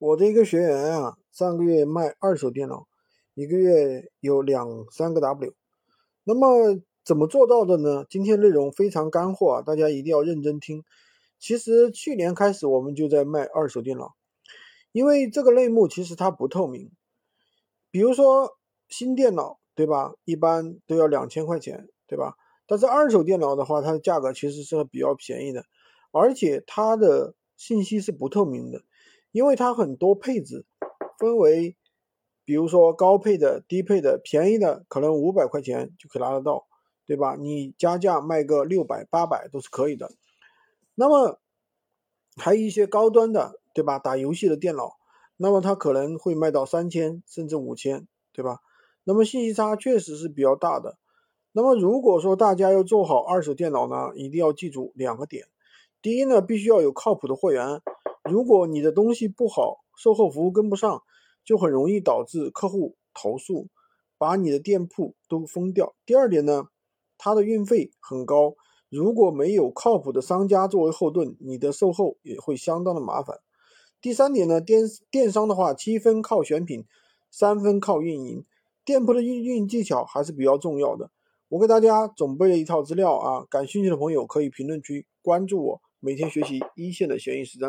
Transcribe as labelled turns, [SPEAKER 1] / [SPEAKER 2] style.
[SPEAKER 1] 我的一个学员啊，上个月卖二手电脑，一个月有两三个 W。那么怎么做到的呢？今天内容非常干货啊，大家一定要认真听。其实去年开始我们就在卖二手电脑，因为这个类目其实它不透明。比如说新电脑，对吧？一般都要两千块钱，对吧？但是二手电脑的话，它的价格其实是比较便宜的，而且它的信息是不透明的。因为它很多配置分为，比如说高配的、低配的、便宜的，可能五百块钱就可以拿得到，对吧？你加价卖个六百、八百都是可以的。那么还有一些高端的，对吧？打游戏的电脑，那么它可能会卖到三千甚至五千，对吧？那么信息差确实是比较大的。那么如果说大家要做好二手电脑呢，一定要记住两个点：第一呢，必须要有靠谱的货源。如果你的东西不好，售后服务跟不上，就很容易导致客户投诉，把你的店铺都封掉。第二点呢，它的运费很高，如果没有靠谱的商家作为后盾，你的售后也会相当的麻烦。第三点呢，电电商的话，七分靠选品，三分靠运营，店铺的运运营技巧还是比较重要的。我给大家准备了一套资料啊，感兴趣的朋友可以评论区关注我，每天学习一线的闲鱼实战。